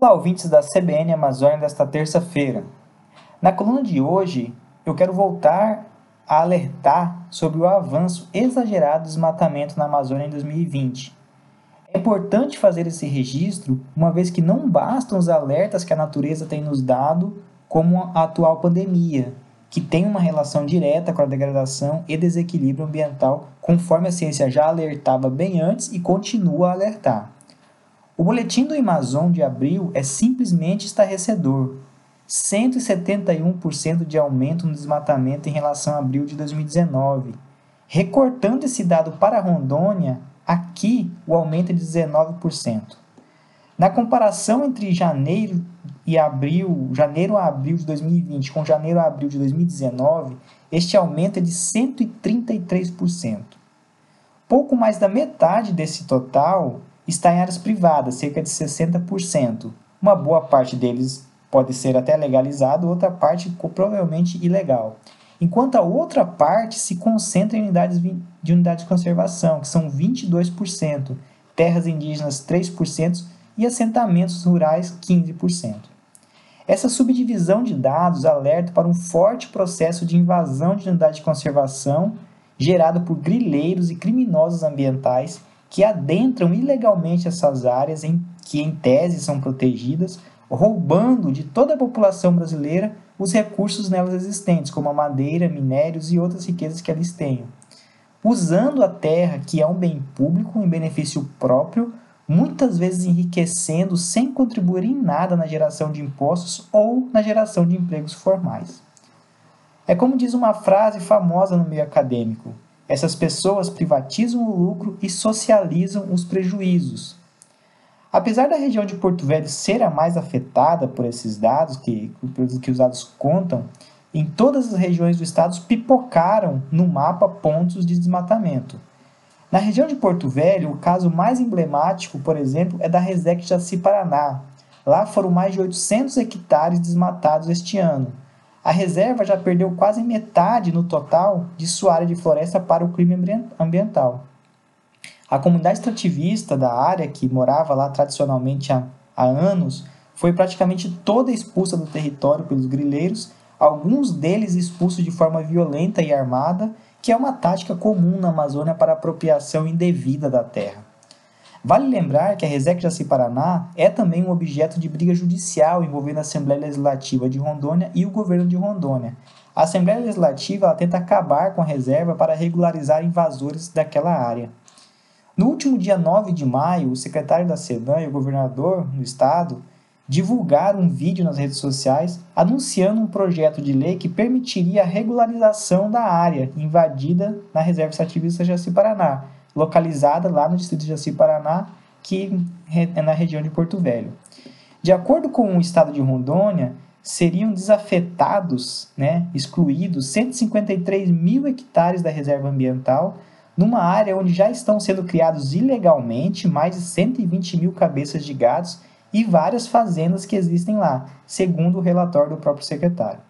Olá, ouvintes da CBN Amazônia desta terça-feira. Na coluna de hoje, eu quero voltar a alertar sobre o avanço exagerado do desmatamento na Amazônia em 2020. É importante fazer esse registro, uma vez que não bastam os alertas que a natureza tem nos dado, como a atual pandemia, que tem uma relação direta com a degradação e desequilíbrio ambiental, conforme a ciência já alertava bem antes e continua a alertar. O boletim do Amazon de abril é simplesmente estarrecedor. 171% de aumento no desmatamento em relação a abril de 2019. Recortando esse dado para Rondônia, aqui o aumento é de 19%. Na comparação entre janeiro e abril, janeiro a abril de 2020 com janeiro a abril de 2019, este aumento é de 133%. Pouco mais da metade desse total está em áreas privadas, cerca de 60%. Uma boa parte deles pode ser até legalizado, outra parte provavelmente ilegal. Enquanto a outra parte se concentra em unidades de unidades de conservação, que são 22%, terras indígenas 3% e assentamentos rurais 15%. Essa subdivisão de dados alerta para um forte processo de invasão de unidade de conservação gerado por grileiros e criminosos ambientais que adentram ilegalmente essas áreas em, que, em tese, são protegidas, roubando de toda a população brasileira os recursos nelas existentes, como a madeira, minérios e outras riquezas que eles tenham. Usando a terra, que é um bem público, em benefício próprio, muitas vezes enriquecendo sem contribuir em nada na geração de impostos ou na geração de empregos formais. É como diz uma frase famosa no meio acadêmico: essas pessoas privatizam o lucro e socializam os prejuízos. Apesar da região de Porto Velho ser a mais afetada por esses dados que, que os dados contam, em todas as regiões do estado pipocaram no mapa pontos de desmatamento. Na região de Porto Velho, o caso mais emblemático, por exemplo, é da Resec Jaci Paraná. Lá foram mais de 800 hectares desmatados este ano, a reserva já perdeu quase metade no total de sua área de floresta para o crime ambiental. A comunidade extrativista da área, que morava lá tradicionalmente há, há anos, foi praticamente toda expulsa do território pelos grileiros, alguns deles expulsos de forma violenta e armada, que é uma tática comum na Amazônia para apropriação indevida da terra. Vale lembrar que a Resec Jaci Paraná é também um objeto de briga judicial envolvendo a Assembleia Legislativa de Rondônia e o governo de Rondônia. A Assembleia Legislativa tenta acabar com a reserva para regularizar invasores daquela área. No último dia 9 de maio, o secretário da SEDAM e o governador do estado divulgaram um vídeo nas redes sociais anunciando um projeto de lei que permitiria a regularização da área invadida na reserva extrativista Jaci Paraná, localizada lá no distrito de Jaci, Paraná, que é na região de Porto Velho. De acordo com o estado de Rondônia, seriam desafetados, né, excluídos 153 mil hectares da reserva ambiental, numa área onde já estão sendo criados ilegalmente mais de 120 mil cabeças de gados e várias fazendas que existem lá, segundo o relatório do próprio secretário.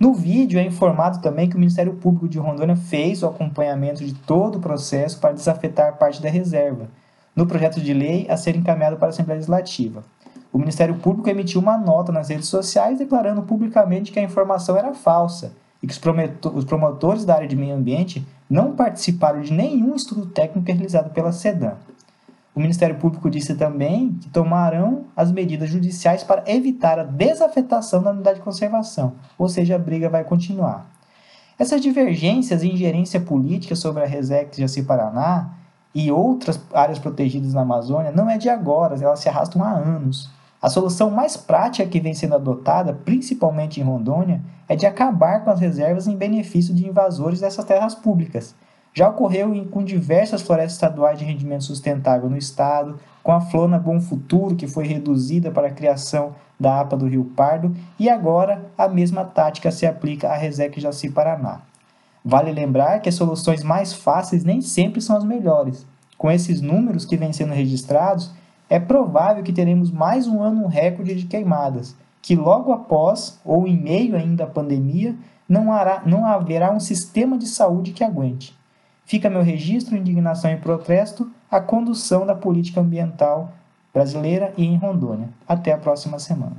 No vídeo é informado também que o Ministério Público de Rondônia fez o acompanhamento de todo o processo para desafetar parte da reserva, no projeto de lei a ser encaminhado para a Assembleia Legislativa. O Ministério Público emitiu uma nota nas redes sociais declarando publicamente que a informação era falsa e que os promotores da área de meio ambiente não participaram de nenhum estudo técnico realizado pela SEDAM. O Ministério Público disse também que tomarão as medidas judiciais para evitar a desafetação da unidade de conservação, ou seja, a briga vai continuar. Essas divergências e ingerência política sobre a Resex Jaci Paraná e outras áreas protegidas na Amazônia não é de agora, elas se arrastam há anos. A solução mais prática que vem sendo adotada, principalmente em Rondônia, é de acabar com as reservas em benefício de invasores dessas terras públicas, já ocorreu em, com diversas florestas estaduais de rendimento sustentável no estado, com a Flona Bom Futuro, que foi reduzida para a criação da APA do Rio Pardo, e agora a mesma tática se aplica à Resec Jaci Paraná. Vale lembrar que as soluções mais fáceis nem sempre são as melhores. Com esses números que vêm sendo registrados, é provável que teremos mais um ano recorde de queimadas, que logo após, ou em meio ainda à pandemia, não, hará, não haverá um sistema de saúde que aguente. Fica meu registro, indignação e protesto à condução da política ambiental brasileira e em Rondônia. Até a próxima semana.